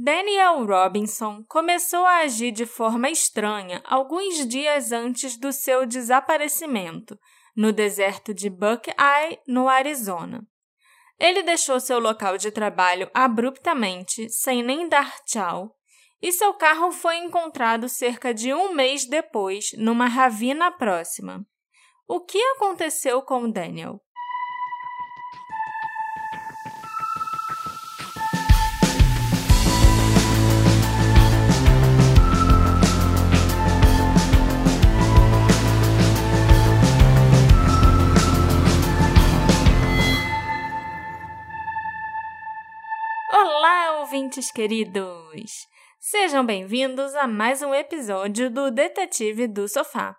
Daniel Robinson começou a agir de forma estranha alguns dias antes do seu desaparecimento, no deserto de Buckeye, no Arizona. Ele deixou seu local de trabalho abruptamente, sem nem dar tchau, e seu carro foi encontrado cerca de um mês depois, numa ravina próxima. O que aconteceu com Daniel? Olá, ouvintes queridos! Sejam bem-vindos a mais um episódio do Detetive do Sofá.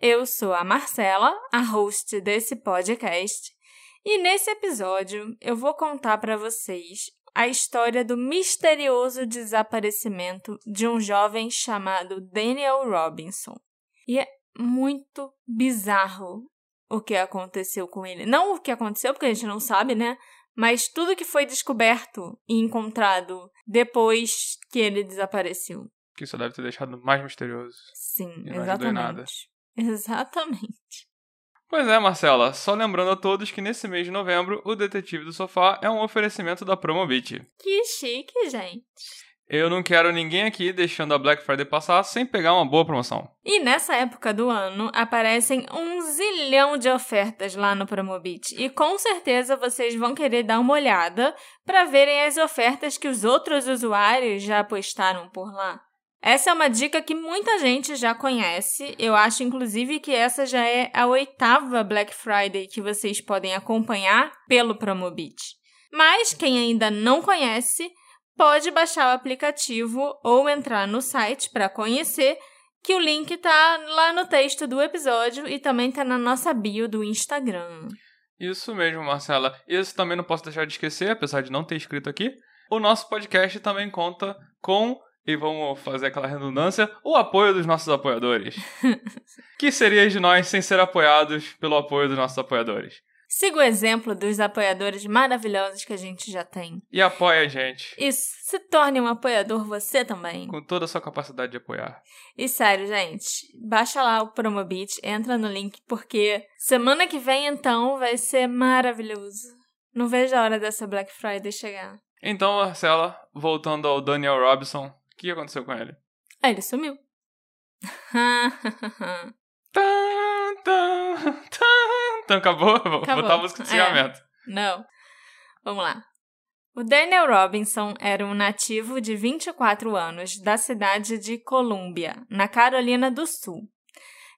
Eu sou a Marcela, a host desse podcast, e nesse episódio eu vou contar para vocês a história do misterioso desaparecimento de um jovem chamado Daniel Robinson. E é muito bizarro o que aconteceu com ele. Não o que aconteceu, porque a gente não sabe, né? Mas tudo que foi descoberto e encontrado depois que ele desapareceu. Que isso deve ter deixado mais misterioso. Sim, exatamente. Exatamente. Pois é, Marcela, só lembrando a todos que nesse mês de novembro o Detetive do Sofá é um oferecimento da Promobit. Que chique, gente. Eu não quero ninguém aqui deixando a Black Friday passar sem pegar uma boa promoção. E nessa época do ano aparecem um zilhão de ofertas lá no Promobit. E com certeza vocês vão querer dar uma olhada para verem as ofertas que os outros usuários já postaram por lá. Essa é uma dica que muita gente já conhece. Eu acho, inclusive, que essa já é a oitava Black Friday que vocês podem acompanhar pelo Promobit. Mas quem ainda não conhece, pode baixar o aplicativo ou entrar no site para conhecer, que o link tá lá no texto do episódio e também tá na nossa bio do Instagram. Isso mesmo, Marcela. Isso também não posso deixar de esquecer, apesar de não ter escrito aqui. O nosso podcast também conta com e vamos fazer aquela redundância, o apoio dos nossos apoiadores. que seria de nós sem ser apoiados pelo apoio dos nossos apoiadores? Siga o exemplo dos apoiadores maravilhosos que a gente já tem. E apoie a gente. Isso, se torne um apoiador você também. Com toda a sua capacidade de apoiar. E sério, gente, baixa lá o Promobit, entra no link, porque semana que vem, então, vai ser maravilhoso. Não vejo a hora dessa Black Friday chegar. Então, Marcela, voltando ao Daniel Robinson, o que aconteceu com ele? Ah, ele sumiu. Então acabou? Vou acabou. botar a música de encerramento. É. Não. Vamos lá. O Daniel Robinson era um nativo de 24 anos da cidade de Columbia, na Carolina do Sul.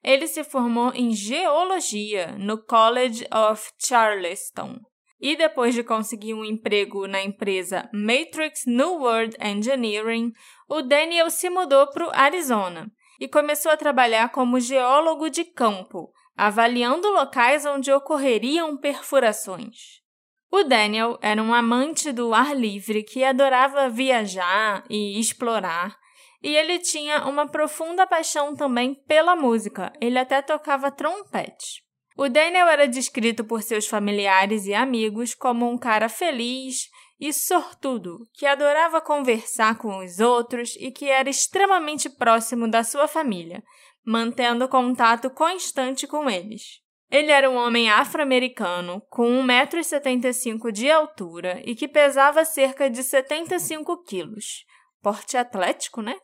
Ele se formou em geologia no College of Charleston e depois de conseguir um emprego na empresa Matrix New World Engineering, o Daniel se mudou para o Arizona e começou a trabalhar como geólogo de campo, avaliando locais onde ocorreriam perfurações. O Daniel era um amante do ar livre que adorava viajar e explorar, e ele tinha uma profunda paixão também pela música, ele até tocava trompete. O Daniel era descrito por seus familiares e amigos como um cara feliz e sortudo, que adorava conversar com os outros e que era extremamente próximo da sua família, mantendo contato constante com eles. Ele era um homem afro-americano com 1,75m de altura e que pesava cerca de 75 quilos. Porte atlético, né?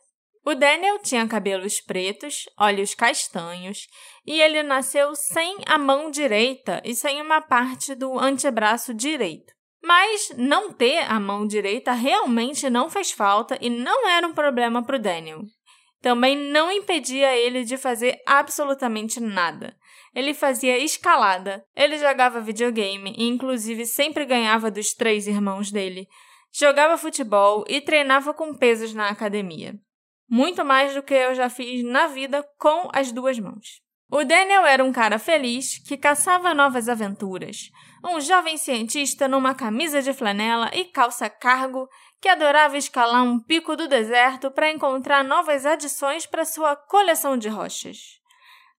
O Daniel tinha cabelos pretos, olhos castanhos e ele nasceu sem a mão direita e sem uma parte do antebraço direito. Mas não ter a mão direita realmente não fez falta e não era um problema para o Daniel também não impedia ele de fazer absolutamente nada. Ele fazia escalada, ele jogava videogame e, inclusive, sempre ganhava dos três irmãos dele. Jogava futebol e treinava com pesos na academia. Muito mais do que eu já fiz na vida com as duas mãos. O Daniel era um cara feliz que caçava novas aventuras. Um jovem cientista numa camisa de flanela e calça cargo que adorava escalar um pico do deserto para encontrar novas adições para sua coleção de rochas.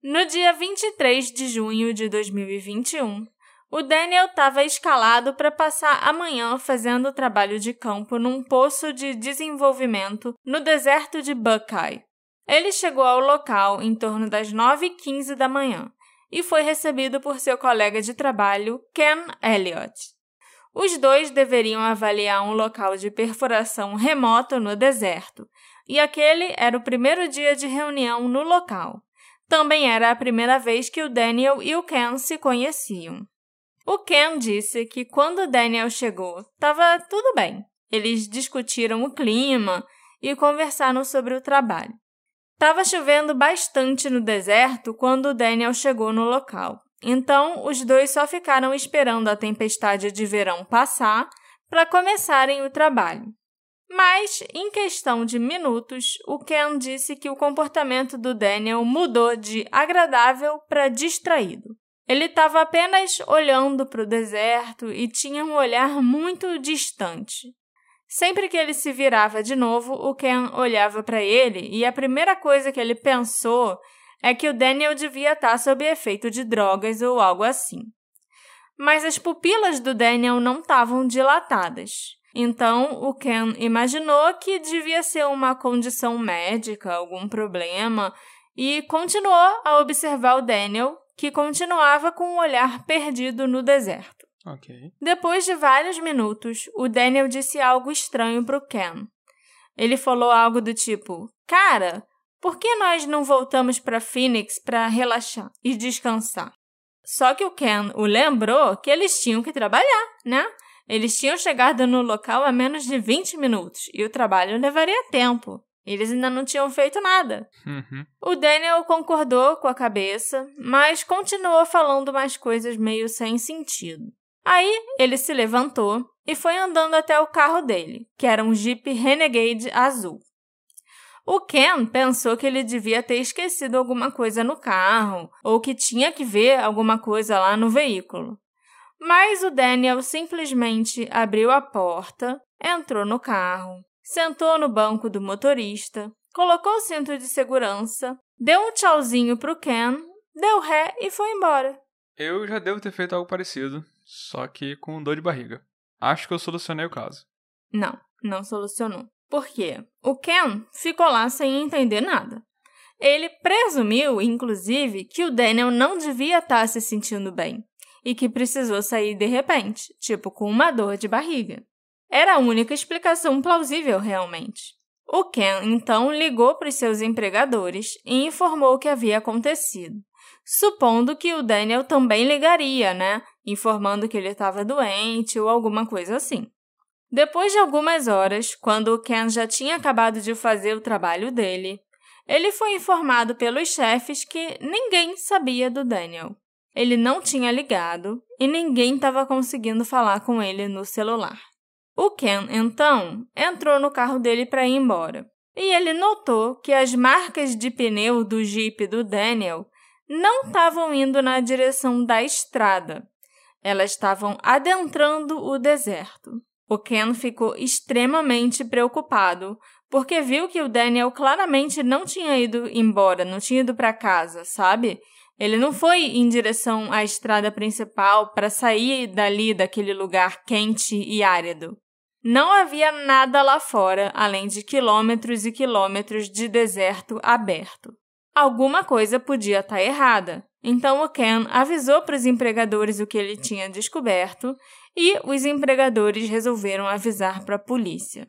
No dia 23 de junho de 2021, O Daniel estava escalado para passar a manhã fazendo trabalho de campo num poço de desenvolvimento no deserto de Buckeye. Ele chegou ao local em torno das 9h15 da manhã e foi recebido por seu colega de trabalho, Ken Elliott. Os dois deveriam avaliar um local de perfuração remoto no deserto, e aquele era o primeiro dia de reunião no local. Também era a primeira vez que o Daniel e o Ken se conheciam. O Ken disse que quando Daniel chegou, estava tudo bem. Eles discutiram o clima e conversaram sobre o trabalho. Estava chovendo bastante no deserto quando Daniel chegou no local. Então, os dois só ficaram esperando a tempestade de verão passar para começarem o trabalho. Mas, em questão de minutos, o Ken disse que o comportamento do Daniel mudou de agradável para distraído. Ele estava apenas olhando para o deserto e tinha um olhar muito distante. Sempre que ele se virava de novo, o Ken olhava para ele e a primeira coisa que ele pensou é que o Daniel devia estar tá sob efeito de drogas ou algo assim. Mas as pupilas do Daniel não estavam dilatadas. Então, o Ken imaginou que devia ser uma condição médica, algum problema, e continuou a observar o Daniel, que continuava com um olhar perdido no deserto. Ok. Depois de vários minutos, o Daniel disse algo estranho para o Ken. Ele falou algo do tipo: Cara, por que nós não voltamos para Phoenix para relaxar e descansar? Só que o Ken o lembrou que eles tinham que trabalhar, né? Eles tinham chegado no local há menos de 20 minutos e o trabalho levaria tempo. Eles ainda não tinham feito nada. Uhum. O Daniel concordou com a cabeça, mas continuou falando mais coisas meio sem sentido. Aí ele se levantou e foi andando até o carro dele, que era um Jeep Renegade azul. O Ken pensou que ele devia ter esquecido alguma coisa no carro ou que tinha que ver alguma coisa lá no veículo. Mas o Daniel simplesmente abriu a porta, entrou no carro, sentou no banco do motorista, colocou o cinto de segurança, deu um tchauzinho pro Ken, deu ré e foi embora. Eu já devo ter feito algo parecido, só que com dor de barriga. Acho que eu solucionei o caso. Não, não solucionou. Por quê? O Ken ficou lá sem entender nada. Ele presumiu, inclusive, que o Daniel não devia estar se sentindo bem e que precisou sair de repente, tipo com uma dor de barriga. Era a única explicação plausível, realmente. O Ken então ligou para os seus empregadores e informou o que havia acontecido, supondo que o Daniel também ligaria, né? Informando que ele estava doente ou alguma coisa assim. Depois de algumas horas, quando o Ken já tinha acabado de fazer o trabalho dele, ele foi informado pelos chefes que ninguém sabia do Daniel. Ele não tinha ligado e ninguém estava conseguindo falar com ele no celular. O Ken, então, entrou no carro dele para ir embora. E ele notou que as marcas de pneu do Jeep do Daniel não estavam indo na direção da estrada. Elas estavam adentrando o deserto. O Ken ficou extremamente preocupado, porque viu que o Daniel claramente não tinha ido embora, não tinha ido para casa, sabe? Ele não foi em direção à estrada principal para sair dali daquele lugar quente e árido. Não havia nada lá fora além de quilômetros e quilômetros de deserto aberto. Alguma coisa podia estar errada. Então o Ken avisou para os empregadores o que ele tinha descoberto e os empregadores resolveram avisar para a polícia.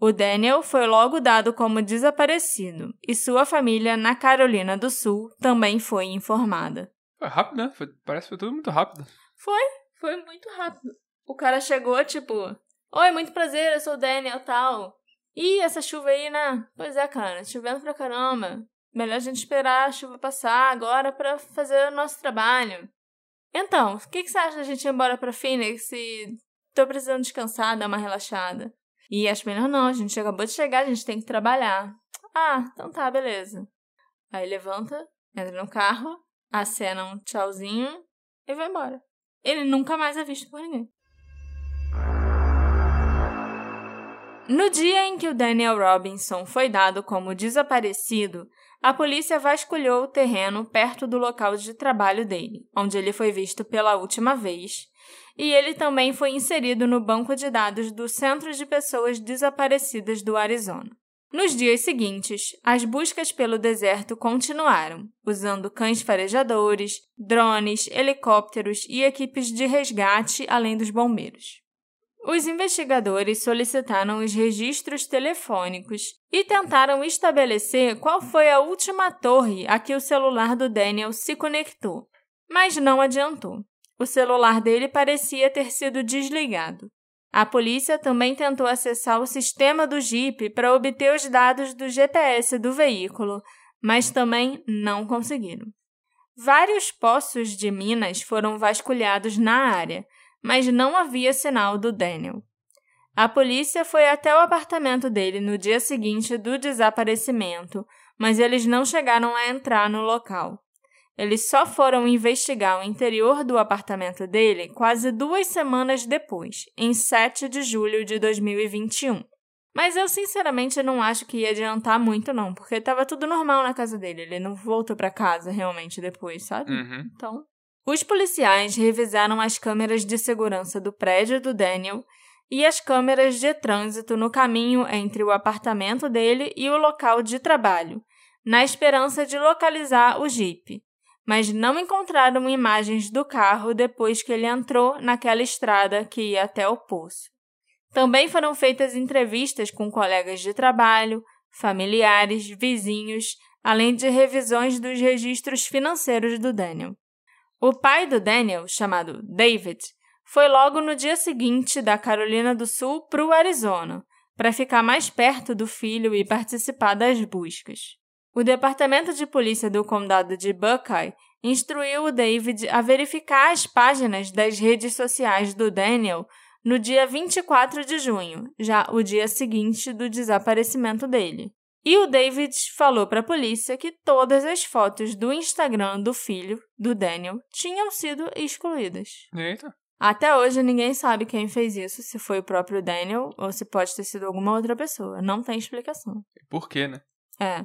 O Daniel foi logo dado como desaparecido e sua família na Carolina do Sul também foi informada. Foi rápido, né? Foi, parece que foi tudo muito rápido. Foi, foi muito rápido. O cara chegou, tipo, Oi, muito prazer, eu sou o Daniel tal. Ih, essa chuva aí, né? Pois é, cara, chovendo pra caramba. Melhor a gente esperar a chuva passar agora para fazer o nosso trabalho. Então, o que, que você acha da gente ir embora pra Phoenix e tô precisando descansar, dar uma relaxada? E acho melhor não, a gente acabou de chegar, a gente tem que trabalhar. Ah, então tá, beleza. Aí levanta, entra no carro, acena um tchauzinho e vai embora. Ele nunca mais é visto por ninguém. No dia em que o Daniel Robinson foi dado como desaparecido, a polícia vasculhou o terreno perto do local de trabalho dele, onde ele foi visto pela última vez, e ele também foi inserido no banco de dados do Centro de Pessoas Desaparecidas do Arizona. Nos dias seguintes, as buscas pelo deserto continuaram, usando cães farejadores, drones, helicópteros e equipes de resgate, além dos bombeiros. Os investigadores solicitaram os registros telefônicos e tentaram estabelecer qual foi a última torre a que o celular do Daniel se conectou, mas não adiantou. O celular dele parecia ter sido desligado. A polícia também tentou acessar o sistema do Jeep para obter os dados do GPS do veículo, mas também não conseguiram. Vários poços de minas foram vasculhados na área, mas não havia sinal do Daniel. A polícia foi até o apartamento dele no dia seguinte do desaparecimento, mas eles não chegaram a entrar no local. Eles só foram investigar o interior do apartamento dele quase duas semanas depois, em 7 de julho de 2021. Mas eu sinceramente não acho que ia adiantar muito, não, porque estava tudo normal na casa dele. Ele não voltou para casa realmente depois, sabe? Uhum. Então. Os policiais revisaram as câmeras de segurança do prédio do Daniel e as câmeras de trânsito no caminho entre o apartamento dele e o local de trabalho, na esperança de localizar o Jeep mas não encontraram imagens do carro depois que ele entrou naquela estrada que ia até o poço. Também foram feitas entrevistas com colegas de trabalho, familiares, vizinhos, além de revisões dos registros financeiros do Daniel. O pai do Daniel, chamado David, foi logo no dia seguinte da Carolina do Sul para o Arizona, para ficar mais perto do filho e participar das buscas. O Departamento de Polícia do Condado de Buckeye instruiu o David a verificar as páginas das redes sociais do Daniel no dia 24 de junho, já o dia seguinte do desaparecimento dele. E o David falou para a polícia que todas as fotos do Instagram do filho, do Daniel, tinham sido excluídas. Eita. Até hoje ninguém sabe quem fez isso, se foi o próprio Daniel ou se pode ter sido alguma outra pessoa. Não tem explicação. Por quê, né? É.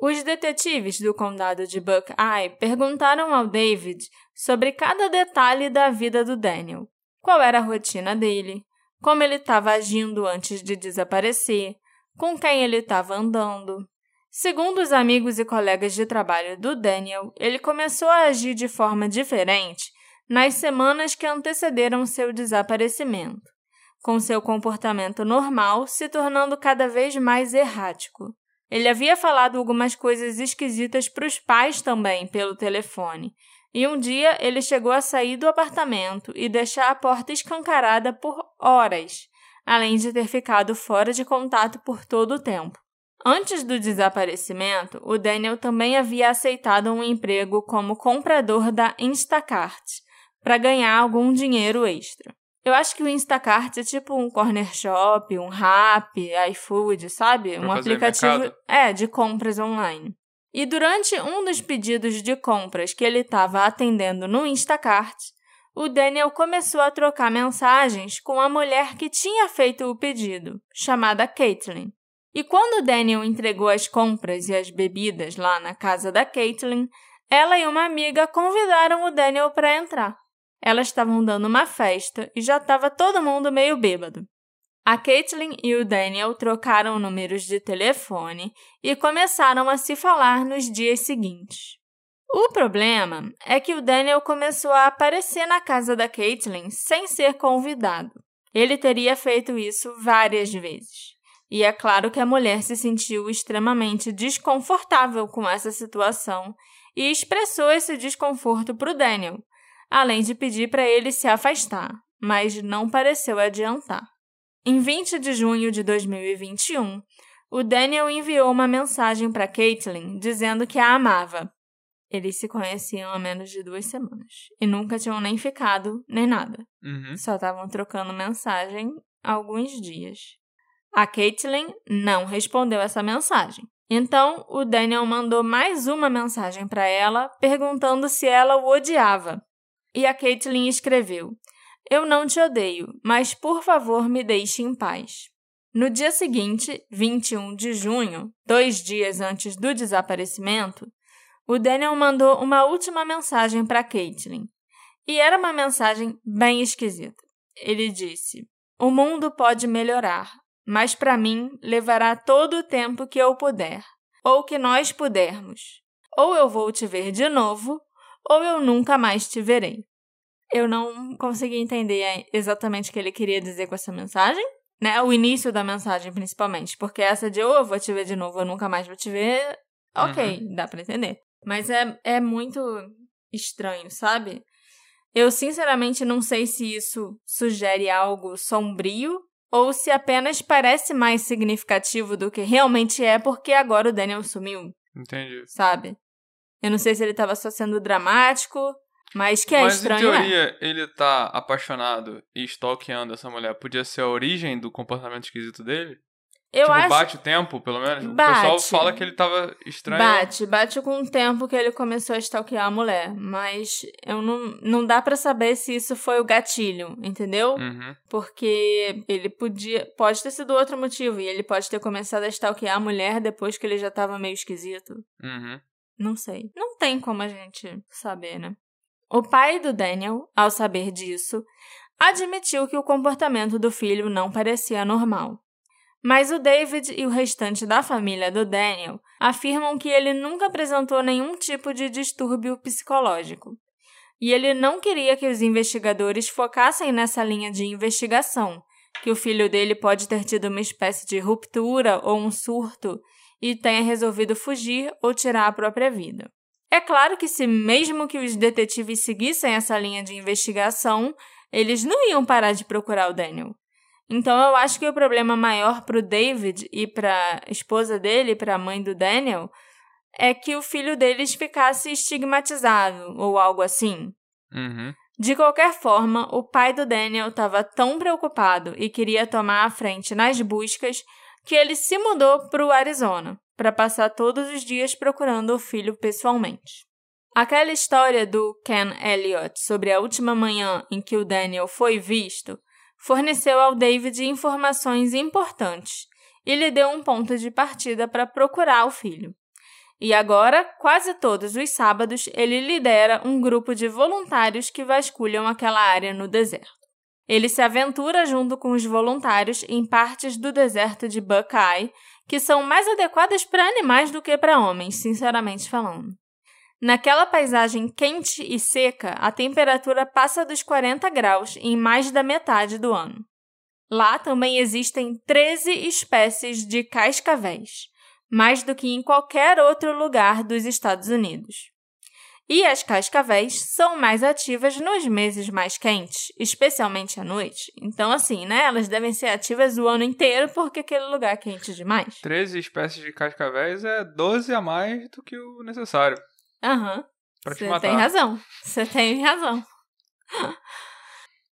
Os detetives do condado de Buckeye perguntaram ao David sobre cada detalhe da vida do Daniel. Qual era a rotina dele, como ele estava agindo antes de desaparecer, com quem ele estava andando. Segundo os amigos e colegas de trabalho do Daniel, ele começou a agir de forma diferente nas semanas que antecederam seu desaparecimento, com seu comportamento normal se tornando cada vez mais errático. Ele havia falado algumas coisas esquisitas para os pais também pelo telefone. E um dia ele chegou a sair do apartamento e deixar a porta escancarada por horas, além de ter ficado fora de contato por todo o tempo. Antes do desaparecimento, o Daniel também havia aceitado um emprego como comprador da Instacart para ganhar algum dinheiro extra. Eu acho que o Instacart é tipo um corner shop, um Rap, iFood, sabe? Pra um aplicativo mercado. é de compras online. E durante um dos pedidos de compras que ele estava atendendo no Instacart, o Daniel começou a trocar mensagens com a mulher que tinha feito o pedido, chamada Caitlin. E quando Daniel entregou as compras e as bebidas lá na casa da Caitlin, ela e uma amiga convidaram o Daniel para entrar. Elas estavam dando uma festa e já estava todo mundo meio bêbado. A Caitlin e o Daniel trocaram números de telefone e começaram a se falar nos dias seguintes. O problema é que o Daniel começou a aparecer na casa da Caitlin sem ser convidado. Ele teria feito isso várias vezes. E é claro que a mulher se sentiu extremamente desconfortável com essa situação e expressou esse desconforto para o Daniel, além de pedir para ele se afastar, mas não pareceu adiantar. Em 20 de junho de 2021, o Daniel enviou uma mensagem para Caitlin dizendo que a amava. Eles se conheciam há menos de duas semanas e nunca tinham nem ficado nem nada. Uhum. Só estavam trocando mensagem há alguns dias. A Caitlin não respondeu essa mensagem. Então, o Daniel mandou mais uma mensagem para ela perguntando se ela o odiava. E a Caitlin escreveu: Eu não te odeio, mas por favor me deixe em paz. No dia seguinte, 21 de junho, dois dias antes do desaparecimento, o Daniel mandou uma última mensagem para Caitlin. E era uma mensagem bem esquisita. Ele disse: O mundo pode melhorar, mas para mim levará todo o tempo que eu puder, ou que nós pudermos. Ou eu vou te ver de novo, ou eu nunca mais te verei. Eu não consegui entender exatamente o que ele queria dizer com essa mensagem, né? O início da mensagem, principalmente, porque essa de ou eu vou te ver de novo, ou eu nunca mais vou te ver, ok, uhum. dá para entender. Mas é, é muito estranho, sabe? Eu sinceramente não sei se isso sugere algo sombrio ou se apenas parece mais significativo do que realmente é porque agora o Daniel sumiu. Entendi. Sabe? Eu não sei se ele estava só sendo dramático, mas que é mas, estranho. Mas em teoria, é. ele tá apaixonado e stalkeando essa mulher. Podia ser a origem do comportamento esquisito dele? Eu tipo, acho... bate o tempo, pelo menos? Bate. O pessoal fala que ele tava estranho. Bate, bate com o tempo que ele começou a stalkear a mulher. Mas eu não, não dá para saber se isso foi o gatilho, entendeu? Uhum. Porque ele podia. Pode ter sido outro motivo. E ele pode ter começado a stalkear a mulher depois que ele já tava meio esquisito. Uhum. Não sei. Não tem como a gente saber, né? O pai do Daniel, ao saber disso, admitiu que o comportamento do filho não parecia normal. Mas o David e o restante da família do Daniel afirmam que ele nunca apresentou nenhum tipo de distúrbio psicológico. E ele não queria que os investigadores focassem nessa linha de investigação, que o filho dele pode ter tido uma espécie de ruptura ou um surto e tenha resolvido fugir ou tirar a própria vida. É claro que, se mesmo que os detetives seguissem essa linha de investigação, eles não iam parar de procurar o Daniel. Então eu acho que o problema maior para o David e para a esposa dele, para a mãe do Daniel, é que o filho deles ficasse estigmatizado ou algo assim. Uhum. De qualquer forma, o pai do Daniel estava tão preocupado e queria tomar a frente nas buscas que ele se mudou para o Arizona para passar todos os dias procurando o filho pessoalmente. Aquela história do Ken Elliott sobre a última manhã em que o Daniel foi visto forneceu ao David informações importantes e lhe deu um ponto de partida para procurar o filho. E agora, quase todos os sábados, ele lidera um grupo de voluntários que vasculham aquela área no deserto. Ele se aventura junto com os voluntários em partes do deserto de Buckeye que são mais adequadas para animais do que para homens, sinceramente falando. Naquela paisagem quente e seca, a temperatura passa dos 40 graus em mais da metade do ano. Lá também existem 13 espécies de cascavéis, mais do que em qualquer outro lugar dos Estados Unidos. E as cascavéis são mais ativas nos meses mais quentes, especialmente à noite. Então, assim, né? Elas devem ser ativas o ano inteiro porque aquele lugar é quente demais. 13 espécies de cascavéis é 12 a mais do que o necessário. Aham. Você tem razão. Você tem razão.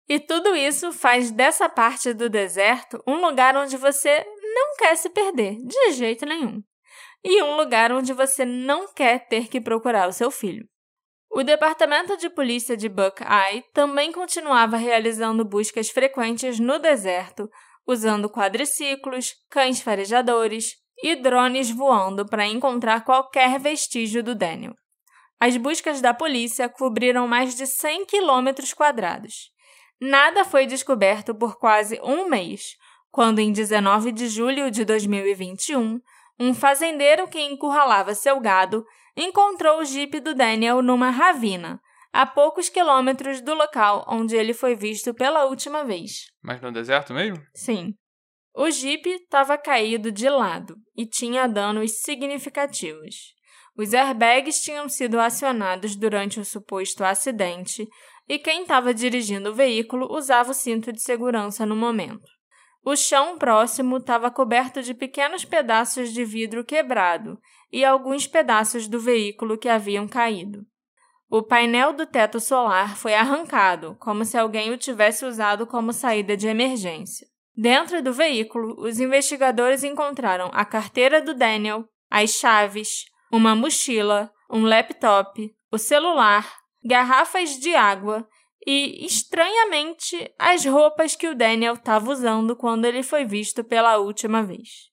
E tudo isso faz dessa parte do deserto um lugar onde você não quer se perder, de jeito nenhum. E um lugar onde você não quer ter que procurar o seu filho. O Departamento de Polícia de Buckeye também continuava realizando buscas frequentes no deserto, usando quadriciclos, cães farejadores e drones voando para encontrar qualquer vestígio do Daniel. As buscas da polícia cobriram mais de 100 quilômetros quadrados. Nada foi descoberto por quase um mês, quando, em 19 de julho de 2021, um fazendeiro que encurralava seu gado encontrou o jipe do Daniel numa ravina, a poucos quilômetros do local onde ele foi visto pela última vez. Mas no deserto mesmo? Sim. O jipe estava caído de lado e tinha danos significativos. Os airbags tinham sido acionados durante o suposto acidente e quem estava dirigindo o veículo usava o cinto de segurança no momento. O chão próximo estava coberto de pequenos pedaços de vidro quebrado e alguns pedaços do veículo que haviam caído. O painel do teto solar foi arrancado, como se alguém o tivesse usado como saída de emergência. Dentro do veículo, os investigadores encontraram a carteira do Daniel, as chaves, uma mochila, um laptop, o celular, garrafas de água e, estranhamente, as roupas que o Daniel estava usando quando ele foi visto pela última vez.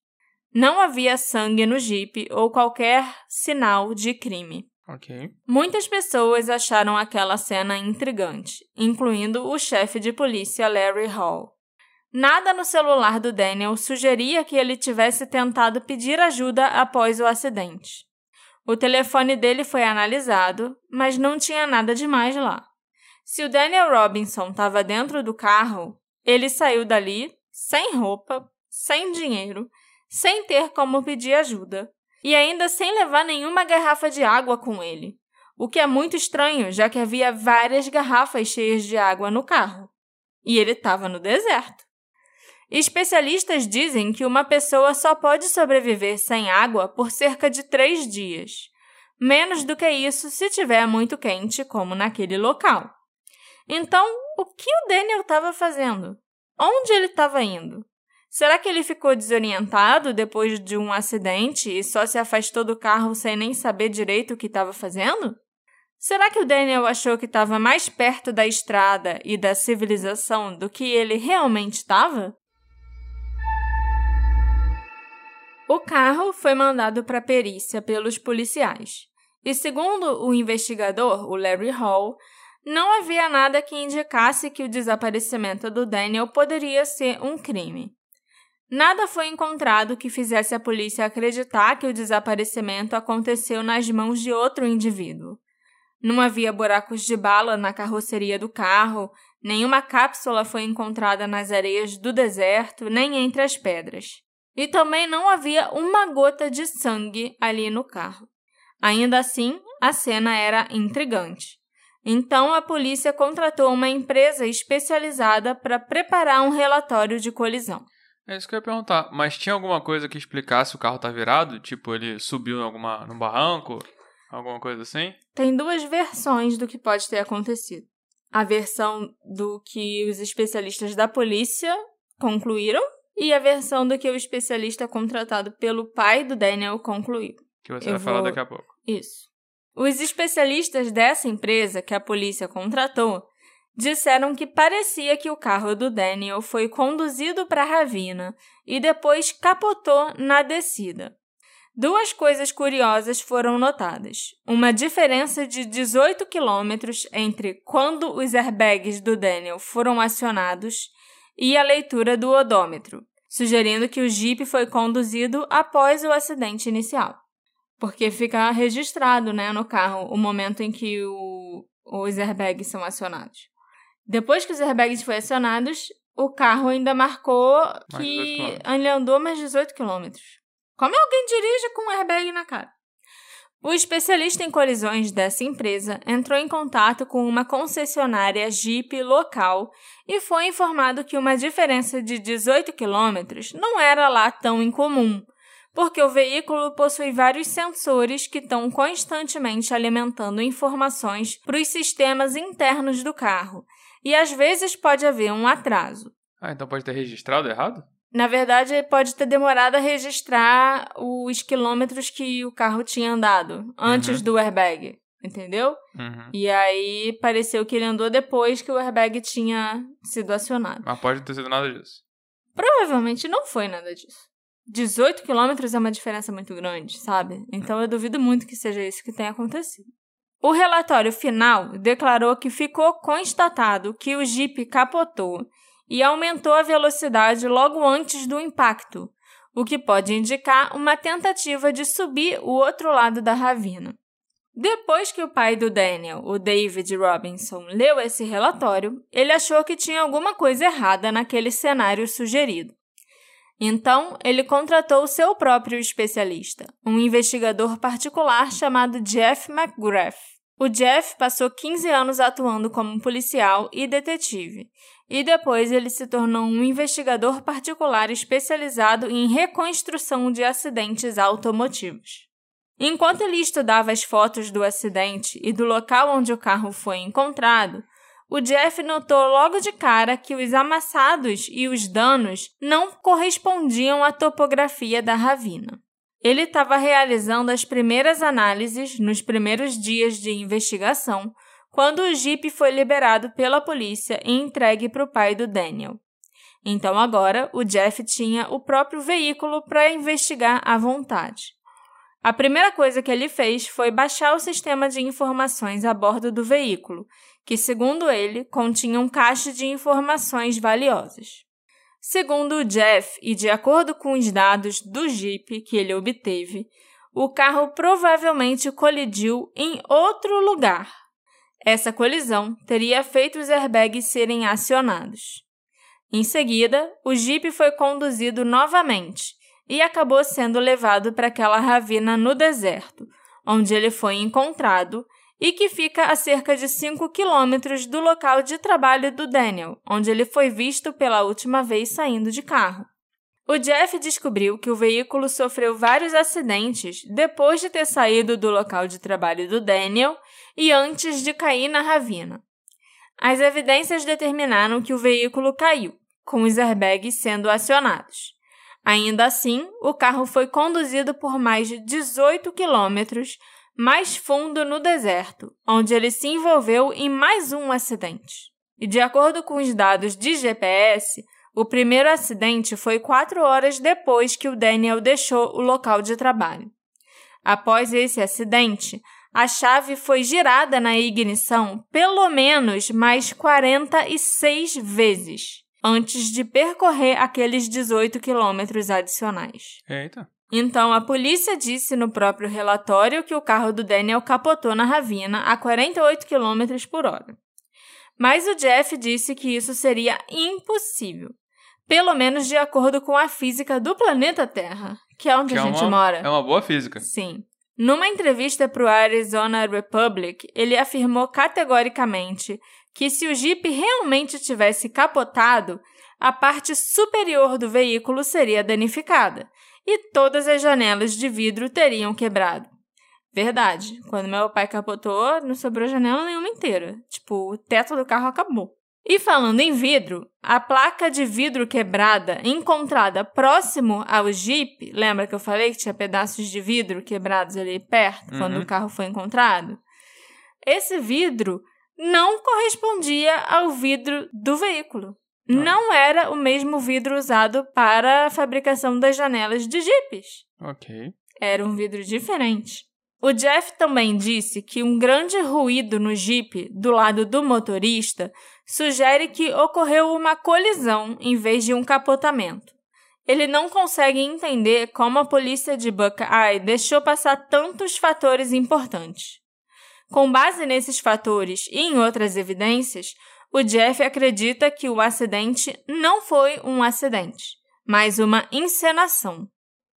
Não havia sangue no jipe ou qualquer sinal de crime. Ok. Muitas pessoas acharam aquela cena intrigante, incluindo o chefe de polícia Larry Hall. Nada no celular do Daniel sugeria que ele tivesse tentado pedir ajuda após o acidente. O telefone dele foi analisado, mas não tinha nada demais lá. Se o Daniel Robinson estava dentro do carro, ele saiu dali sem roupa, sem dinheiro, sem ter como pedir ajuda e ainda sem levar nenhuma garrafa de água com ele. O que é muito estranho, já que havia várias garrafas cheias de água no carro. E ele estava no deserto. Especialistas dizem que uma pessoa só pode sobreviver sem água por cerca de três dias. Menos do que isso se tiver muito quente, como naquele local. Então, o que o Daniel estava fazendo? Onde ele estava indo? Será que ele ficou desorientado depois de um acidente e só se afastou do carro sem nem saber direito o que estava fazendo? Será que o Daniel achou que estava mais perto da estrada e da civilização do que ele realmente estava? O carro foi mandado para perícia pelos policiais. E segundo o investigador, o Larry Hall, não havia nada que indicasse que o desaparecimento do Daniel poderia ser um crime. Nada foi encontrado que fizesse a polícia acreditar que o desaparecimento aconteceu nas mãos de outro indivíduo. Não havia buracos de bala na carroceria do carro, nenhuma cápsula foi encontrada nas areias do deserto, nem entre as pedras. E também não havia uma gota de sangue ali no carro. Ainda assim, a cena era intrigante. Então a polícia contratou uma empresa especializada para preparar um relatório de colisão. É isso que eu ia perguntar. Mas tinha alguma coisa que explicasse o carro tá virado? Tipo, ele subiu em alguma, num barranco? Alguma coisa assim? Tem duas versões do que pode ter acontecido. A versão do que os especialistas da polícia concluíram e a versão do que o especialista contratado pelo pai do Daniel concluiu. Que você eu vai vou... falar daqui a pouco. Isso. Os especialistas dessa empresa que a polícia contratou disseram que parecia que o carro do Daniel foi conduzido para a ravina e depois capotou na descida. Duas coisas curiosas foram notadas: uma diferença de 18 quilômetros entre quando os airbags do Daniel foram acionados e a leitura do odômetro, sugerindo que o Jeep foi conduzido após o acidente inicial porque fica registrado né, no carro o momento em que o, os airbags são acionados. Depois que os airbags foram acionados, o carro ainda marcou que ele andou mais 18 quilômetros. Como alguém dirige com um airbag na cara? O especialista em colisões dessa empresa entrou em contato com uma concessionária Jeep local e foi informado que uma diferença de 18 quilômetros não era lá tão incomum, porque o veículo possui vários sensores que estão constantemente alimentando informações para os sistemas internos do carro, e às vezes pode haver um atraso. Ah, então pode ter registrado errado? Na verdade, pode ter demorado a registrar os quilômetros que o carro tinha andado antes uhum. do airbag, entendeu? Uhum. E aí pareceu que ele andou depois que o airbag tinha sido acionado. Mas pode ter sido nada disso. Provavelmente não foi nada disso. 18 quilômetros é uma diferença muito grande, sabe? Então eu duvido muito que seja isso que tenha acontecido. O relatório final declarou que ficou constatado que o Jeep capotou e aumentou a velocidade logo antes do impacto, o que pode indicar uma tentativa de subir o outro lado da ravina. Depois que o pai do Daniel, o David Robinson, leu esse relatório, ele achou que tinha alguma coisa errada naquele cenário sugerido. Então, ele contratou seu próprio especialista, um investigador particular chamado Jeff McGrath. O Jeff passou 15 anos atuando como policial e detetive, e depois ele se tornou um investigador particular especializado em reconstrução de acidentes automotivos. Enquanto ele estudava as fotos do acidente e do local onde o carro foi encontrado, o Jeff notou logo de cara que os amassados e os danos não correspondiam à topografia da ravina. Ele estava realizando as primeiras análises nos primeiros dias de investigação quando o Jeep foi liberado pela polícia e entregue para o pai do Daniel. Então agora o Jeff tinha o próprio veículo para investigar à vontade. A primeira coisa que ele fez foi baixar o sistema de informações a bordo do veículo, que, segundo ele, continha um caixa de informações valiosas. Segundo o Jeff, e de acordo com os dados do Jeep que ele obteve, o carro provavelmente colidiu em outro lugar. Essa colisão teria feito os airbags serem acionados. Em seguida, o Jeep foi conduzido novamente e acabou sendo levado para aquela ravina no deserto, onde ele foi encontrado e que fica a cerca de 5 quilômetros do local de trabalho do Daniel, onde ele foi visto pela última vez saindo de carro. O Jeff descobriu que o veículo sofreu vários acidentes depois de ter saído do local de trabalho do Daniel e antes de cair na ravina. As evidências determinaram que o veículo caiu, com os airbags sendo acionados. Ainda assim, o carro foi conduzido por mais de 18 quilômetros mais fundo no deserto, onde ele se envolveu em mais um acidente. E de acordo com os dados de GPS, o primeiro acidente foi quatro horas depois que o Daniel deixou o local de trabalho. Após esse acidente, a chave foi girada na ignição pelo menos mais 46 vezes antes de percorrer aqueles 18 quilômetros adicionais. Eita. Então, a polícia disse no próprio relatório que o carro do Daniel capotou na ravina a 48 km por hora. Mas o Jeff disse que isso seria impossível, pelo menos de acordo com a física do planeta Terra, que é onde Que a é gente uma- mora. É uma boa física. Sim. Numa entrevista para o Arizona Republic, ele afirmou categoricamente que se o Jeep realmente tivesse capotado, a parte superior do veículo seria danificada e todas as janelas de vidro teriam quebrado. Verdade. Quando meu pai capotou, não sobrou janela nenhuma inteira. Tipo, o teto do carro acabou. E falando em vidro, a placa de vidro quebrada encontrada próximo ao Jeep, lembra que eu falei que tinha pedaços de vidro quebrados ali perto quando Uhum. o carro foi encontrado? Esse vidro não correspondia ao vidro do veículo. Não era o mesmo vidro usado para a fabricação das janelas de Jeeps. Ok. Era um vidro diferente. O Jeff também disse que um grande ruído no Jeep do lado do motorista sugere que ocorreu uma colisão em vez de um capotamento. Ele não consegue entender como a polícia de Buckeye deixou passar tantos fatores importantes. Com base nesses fatores e em outras evidências, o Jeff acredita que o acidente não foi um acidente, mas uma encenação.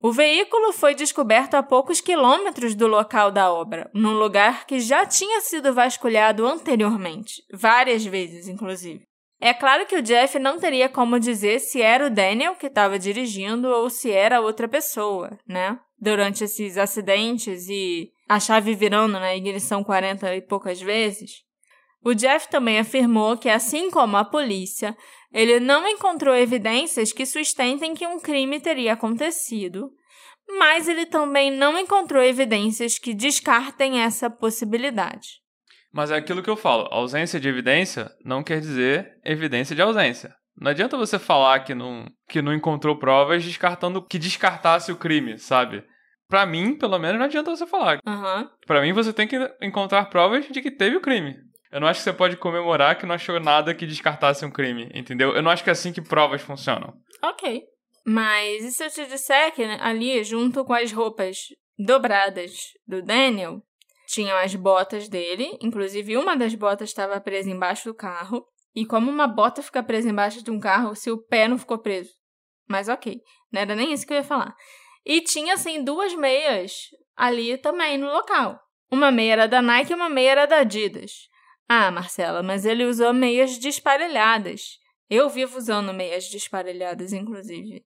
O veículo foi descoberto a poucos quilômetros do local da obra, num lugar que já tinha sido vasculhado anteriormente, várias vezes, inclusive. É claro que o Jeff não teria como dizer se era o Daniel que estava dirigindo ou se era outra pessoa, né? Durante esses acidentes e a chave virando na ignição 40 e poucas vezes. O Jeff também afirmou que, assim como a polícia, ele não encontrou evidências que sustentem que um crime teria acontecido, mas ele também não encontrou evidências que descartem essa possibilidade. Mas é aquilo que eu falo: ausência de evidência não quer dizer evidência de ausência. Não adianta você falar que não, que não encontrou provas descartando que descartasse o crime, sabe? Pra mim, pelo menos, não adianta você falar. Aham. Pra mim, você tem que encontrar provas de que teve o crime. Eu não acho que você pode comemorar que não achou nada que descartasse um crime, entendeu? Eu não acho que é assim que provas funcionam. Ok. Mas e se eu te disser que ali, junto com as roupas dobradas do Daniel, tinham as botas dele, inclusive uma das botas estava presa embaixo do carro. E como uma bota fica presa embaixo de um carro se o pé não ficou preso? Mas ok, não era nem isso que eu ia falar. E tinha, assim, duas meias ali também no local. Uma meia era da Nike e uma meia era da Adidas. Ah, Marcela, mas ele usou meias desparelhadas. Eu vivo usando meias desparelhadas, inclusive.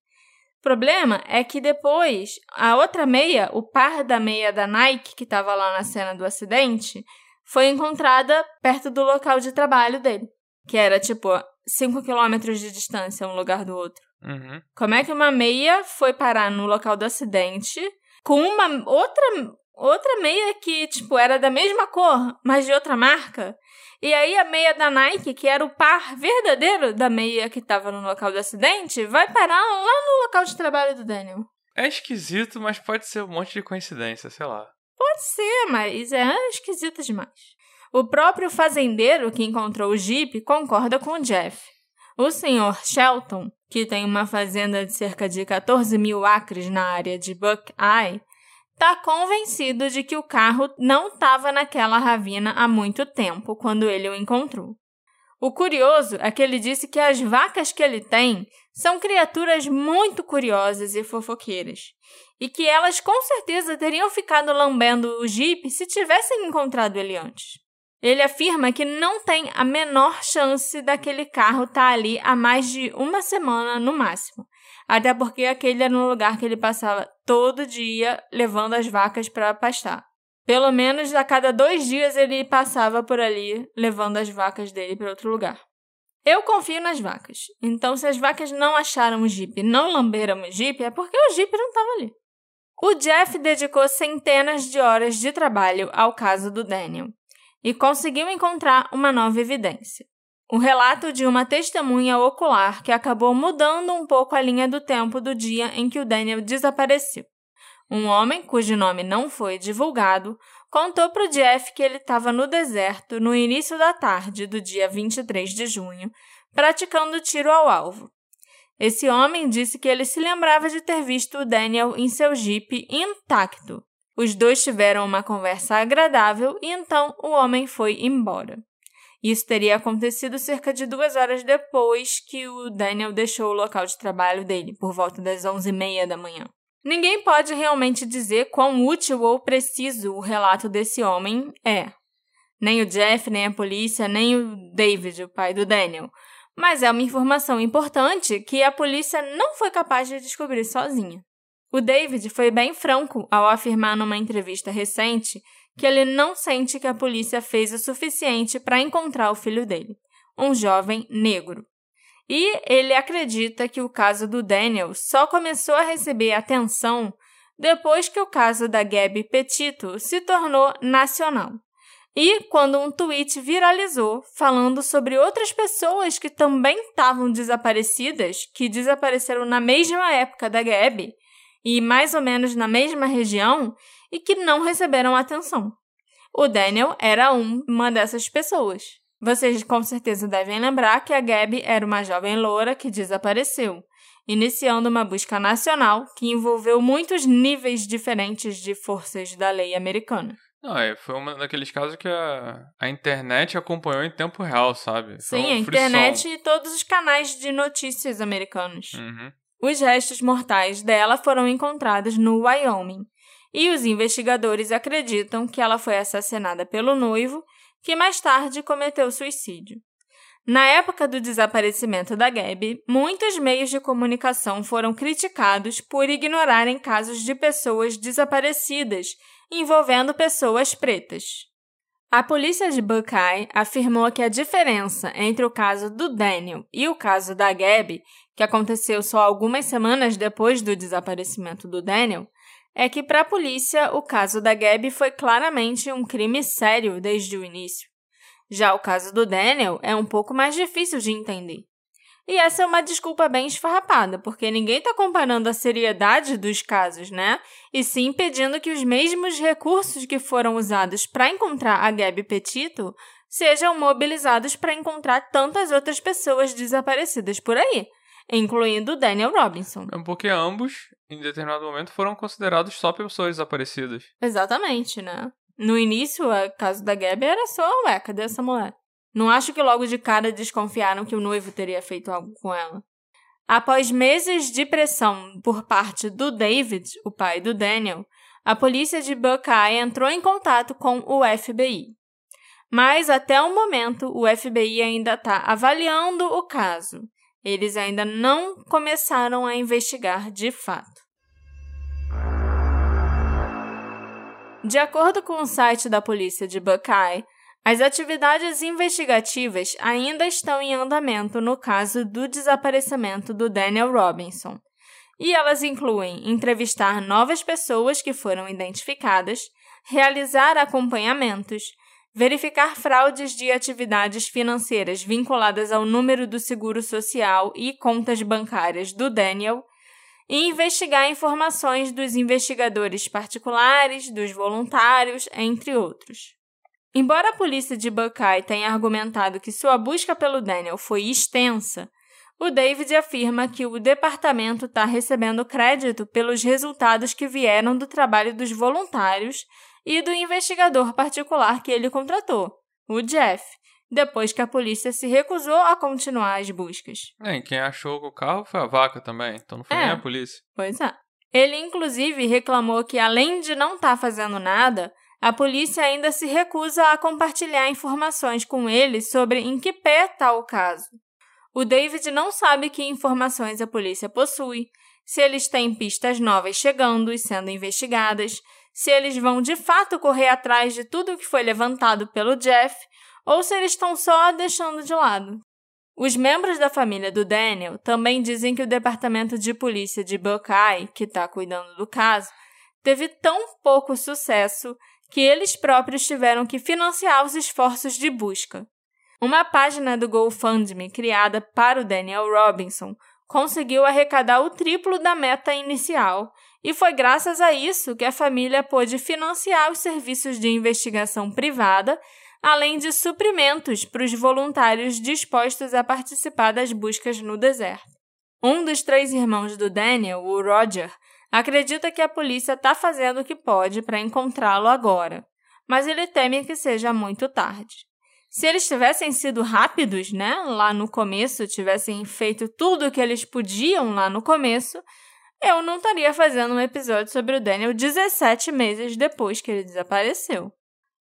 O problema é que depois, a outra meia, o par da meia da Nike, que estava lá na cena do acidente, foi encontrada perto do local de trabalho dele. Que era, tipo, 5 quilômetros de distância um lugar do outro. Uhum. Como é que uma meia foi parar no local do acidente com uma outra outra meia que, tipo, era da mesma cor, mas de outra marca. E aí a meia da Nike, que era o par verdadeiro da meia que estava no local do acidente, vai parar lá no local de trabalho do Daniel. É esquisito, mas pode ser um monte de coincidência, sei lá. Pode ser, mas é esquisito demais. O próprio fazendeiro que encontrou o Jeep concorda com o Jeff. O senhor Shelton, que tem uma fazenda de cerca de 14 mil acres na área de Buckeye, está convencido de que o carro não estava naquela ravina há muito tempo quando ele o encontrou. O curioso é que ele disse que as vacas que ele tem são criaturas muito curiosas e fofoqueiras, e que elas com certeza teriam ficado lambendo o Jeep se tivessem encontrado ele antes. Ele afirma que não tem a menor chance daquele carro estar tá ali há mais de uma semana no máximo. Até porque aquele era um lugar que ele passava todo dia levando as vacas para pastar. Pelo menos a cada dois dias ele passava por ali levando as vacas dele para outro lugar. Eu confio nas vacas. Então, se as vacas não acharam o Jeep, não lamberam o Jeep, é porque o Jeep não estava ali. O Jeff dedicou centenas de horas de trabalho ao caso do Daniel e conseguiu encontrar uma nova evidência. O relato de uma testemunha ocular que acabou mudando um pouco a linha do tempo do dia em que o Daniel desapareceu. Um homem, cujo nome não foi divulgado, contou para o Jeff que ele estava no deserto no início da tarde do dia 23 de junho, praticando tiro ao alvo. Esse homem disse que ele se lembrava de ter visto o Daniel em seu jipe intacto, os dois tiveram uma conversa agradável e então o homem foi embora. Isso teria acontecido cerca de duas horas depois que o Daniel deixou o local de trabalho dele, por volta das onze e meia da manhã. Ninguém pode realmente dizer quão útil ou preciso o relato desse homem é. Nem o Jeff, nem a polícia, nem o David, o pai do Daniel. Mas é uma informação importante que a polícia não foi capaz de descobrir sozinha. O David foi bem franco ao afirmar numa entrevista recente que ele não sente que a polícia fez o suficiente para encontrar o filho dele, um jovem negro. E ele acredita que o caso do Daniel só começou a receber atenção depois que o caso da Gabby Petito se tornou nacional. E quando um tweet viralizou falando sobre outras pessoas que também estavam desaparecidas, que desapareceram na mesma época da Gabby, e mais ou menos na mesma região e que não receberam atenção. O Daniel era um, uma dessas pessoas. Vocês com certeza devem lembrar que a Gabby era uma jovem loura que desapareceu, iniciando uma busca nacional que envolveu muitos níveis diferentes de forças da lei americana. Não, é, foi um daqueles casos que a, a internet acompanhou em tempo real, sabe? Foi Sim, a internet e todos os canais de notícias americanos. Uhum. Os restos mortais dela foram encontrados no Wyoming, e os investigadores acreditam que ela foi assassinada pelo noivo, que mais tarde cometeu suicídio. Na época do desaparecimento da Gabby, muitos meios de comunicação foram criticados por ignorarem casos de pessoas desaparecidas envolvendo pessoas pretas. A polícia de Buckeye afirmou que a diferença entre o caso do Daniel e o caso da Gabby que aconteceu só algumas semanas depois do desaparecimento do Daniel, é que para a polícia o caso da Gabby foi claramente um crime sério desde o início. Já o caso do Daniel é um pouco mais difícil de entender. E essa é uma desculpa bem esfarrapada, porque ninguém está comparando a seriedade dos casos, né? E sim pedindo que os mesmos recursos que foram usados para encontrar a Gabby Petito sejam mobilizados para encontrar tantas outras pessoas desaparecidas por aí incluindo Daniel Robinson. É porque ambos, em determinado momento, foram considerados só pessoas desaparecidas. Exatamente, né? No início, o caso da Gabby era só, ué, cadê essa mulher? Não acho que logo de cara desconfiaram que o noivo teria feito algo com ela. Após meses de pressão por parte do David, o pai do Daniel, a polícia de Buckeye entrou em contato com o FBI. Mas até o momento, o FBI ainda está avaliando o caso eles ainda não começaram a investigar de fato. De acordo com o site da polícia de Buckeye, as atividades investigativas ainda estão em andamento no caso do desaparecimento do Daniel Robinson, e elas incluem entrevistar novas pessoas que foram identificadas, realizar acompanhamentos, verificar fraudes de atividades financeiras vinculadas ao número do seguro social e contas bancárias do Daniel e investigar informações dos investigadores particulares, dos voluntários, entre outros. Embora a polícia de Buckeye tenha argumentado que sua busca pelo Daniel foi extensa, o David afirma que o departamento está recebendo crédito pelos resultados que vieram do trabalho dos voluntários e do investigador particular que ele contratou, o Jeff, depois que a polícia se recusou a continuar as buscas. É, quem achou o carro foi a vaca também, então não foi é, nem a polícia. Pois é. Ele, inclusive, reclamou que, além de não estar tá fazendo nada, a polícia ainda se recusa a compartilhar informações com ele sobre em que pé está o caso. O David não sabe que informações a polícia possui, se eles têm pistas novas chegando e sendo investigadas, se eles vão de fato correr atrás de tudo que foi levantado pelo Jeff ou se eles estão só deixando de lado. Os membros da família do Daniel também dizem que o departamento de polícia de Buckeye, que está cuidando do caso, teve tão pouco sucesso que eles próprios tiveram que financiar os esforços de busca. Uma página do GoFundMe criada para o Daniel Robinson conseguiu arrecadar o triplo da meta inicial, e foi graças a isso que a família pôde financiar os serviços de investigação privada, além de suprimentos para os voluntários dispostos a participar das buscas no deserto. Um dos três irmãos do Daniel, o Roger, acredita que a polícia está fazendo o que pode para encontrá-lo agora, mas ele teme que seja muito tarde. Se eles tivessem sido rápidos, né, lá no começo, tivessem feito tudo o que eles podiam lá no começo, eu não estaria fazendo um episódio sobre o Daniel 17 meses depois que ele desapareceu.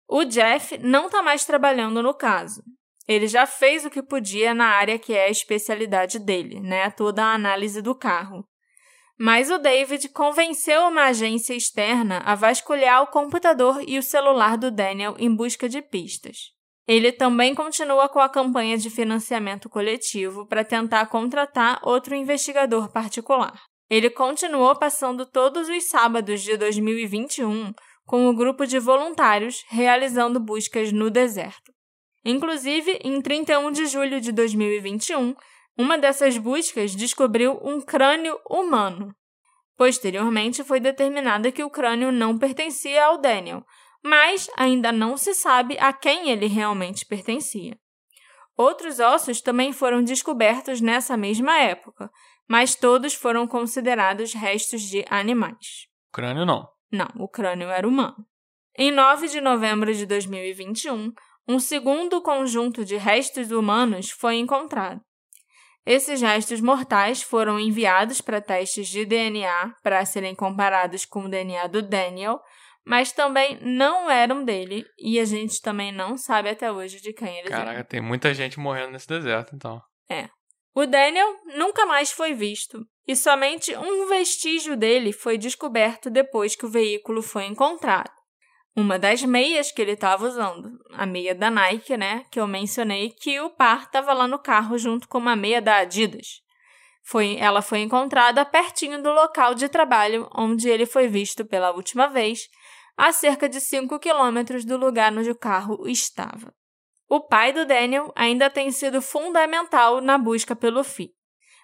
O Jeff não está mais trabalhando no caso. Ele já fez o que podia na área que é a especialidade dele, né? Toda a análise do carro. Mas o David convenceu uma agência externa a vasculhar o computador e o celular do Daniel em busca de pistas. Ele também continua com a campanha de financiamento coletivo para tentar contratar outro investigador particular. Ele continuou passando todos os sábados de 2021 com o um grupo de voluntários realizando buscas no deserto. Inclusive, em 31 de julho de 2021, uma dessas buscas descobriu um crânio humano. Posteriormente, foi determinado que o crânio não pertencia ao Daniel, mas ainda não se sabe a quem ele realmente pertencia. Outros ossos também foram descobertos nessa mesma época, mas todos foram considerados restos de animais. O crânio não. Não, o crânio era humano. Em 9 de novembro de 2021, um segundo conjunto de restos humanos foi encontrado. Esses restos mortais foram enviados para testes de DNA para serem comparados com o DNA do Daniel, mas também não eram dele e a gente também não sabe até hoje de quem eles Caraca, eram. tem muita gente morrendo nesse deserto, então. É. O Daniel nunca mais foi visto e somente um vestígio dele foi descoberto depois que o veículo foi encontrado. Uma das meias que ele estava usando, a meia da Nike, né, que eu mencionei que o par estava lá no carro junto com uma meia da Adidas. Foi, ela foi encontrada pertinho do local de trabalho onde ele foi visto pela última vez a cerca de 5 quilômetros do lugar onde o carro estava. O pai do Daniel ainda tem sido fundamental na busca pelo filho.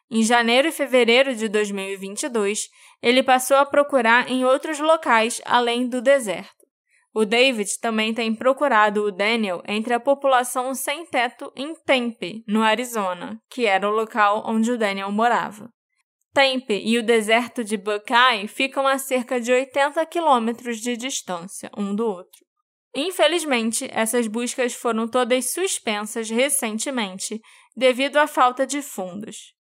Em janeiro e fevereiro de 2022, ele passou a procurar em outros locais além do deserto. O David também tem procurado o Daniel entre a população sem teto em Tempe, no Arizona, que era o local onde o Daniel morava. Tempe e o deserto de Buckeye ficam a cerca de 80 quilômetros de distância um do outro. Infelizmente, essas buscas foram todas suspensas recentemente devido à falta de fundos.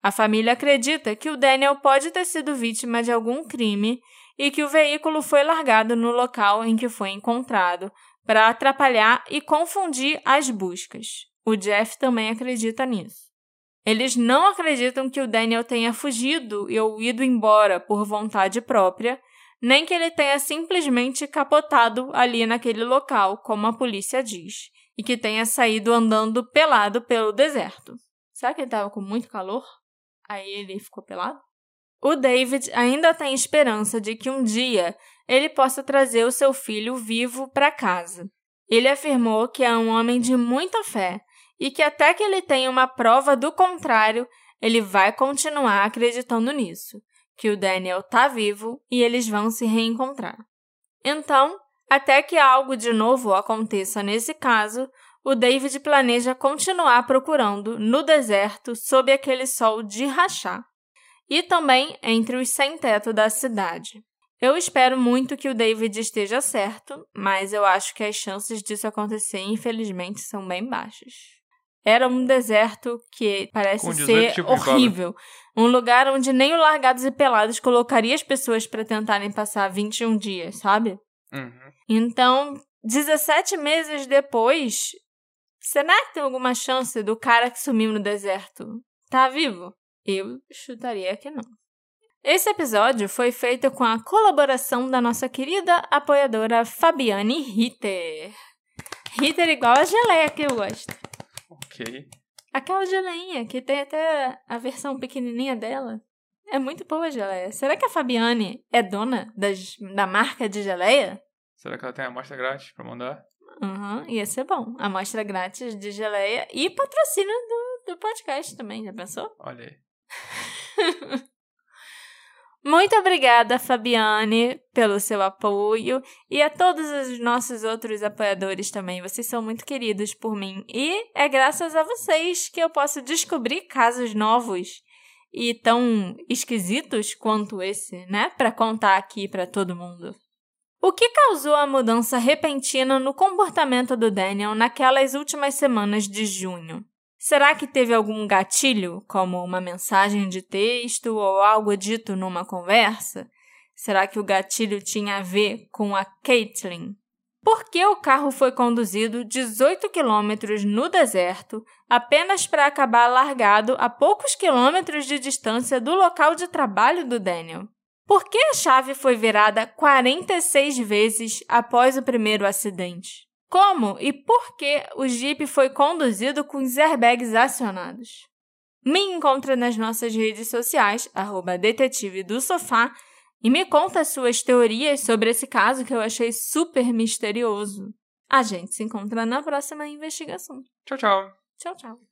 A família acredita que o Daniel pode ter sido vítima de algum crime e que o veículo foi largado no local em que foi encontrado para atrapalhar e confundir as buscas. O Jeff também acredita nisso. Eles não acreditam que o Daniel tenha fugido ou ido embora por vontade própria, nem que ele tenha simplesmente capotado ali naquele local, como a polícia diz, e que tenha saído andando pelado pelo deserto. Será que ele estava com muito calor? Aí ele ficou pelado? o David ainda tem esperança de que um dia ele possa trazer o seu filho vivo para casa. Ele afirmou que é um homem de muita fé e que até que ele tenha uma prova do contrário, ele vai continuar acreditando nisso, que o Daniel está vivo e eles vão se reencontrar. Então, até que algo de novo aconteça nesse caso, o David planeja continuar procurando no deserto sob aquele sol de rachar e também entre os sem-teto da cidade. Eu espero muito que o David esteja certo, mas eu acho que as chances disso acontecer, infelizmente, são bem baixas. Era um deserto que parece ser horrível. Um lugar onde nem o Largados e Pelados colocaria as pessoas para tentarem passar 21 dias, sabe? Uhum. Então, 17 meses depois, será que tem alguma chance do cara que sumiu no deserto tá vivo? Eu chutaria que não. Esse episódio foi feito com a colaboração da nossa querida apoiadora Fabiane Ritter. Ritter igual a geleia que eu gosto. Ok. Aquela geleinha que tem até a versão pequenininha dela. É muito boa a geleia. Será que a Fabiane é dona das, da marca de geleia? Será que ela tem amostra grátis pra mandar? Uhum, ia ser bom. Amostra grátis de geleia e patrocínio do, do podcast também, já pensou? Olha aí. Muito obrigada, Fabiane, pelo seu apoio e a todos os nossos outros apoiadores também. Vocês são muito queridos por mim e é graças a vocês que eu posso descobrir casos novos e tão esquisitos quanto esse, né, para contar aqui para todo mundo. O que causou a mudança repentina no comportamento do Daniel naquelas últimas semanas de junho? Será que teve algum gatilho, como uma mensagem de texto ou algo dito numa conversa? Será que o gatilho tinha a ver com a Caitlin? Por que o carro foi conduzido 18 quilômetros no deserto apenas para acabar largado a poucos quilômetros de distância do local de trabalho do Daniel? Por que a chave foi virada 46 vezes após o primeiro acidente? Como e por que o Jeep foi conduzido com os airbags acionados? Me encontra nas nossas redes sociais, arroba detetive do sofá, e me conta suas teorias sobre esse caso que eu achei super misterioso. A gente se encontra na próxima investigação. Tchau, tchau. Tchau, tchau.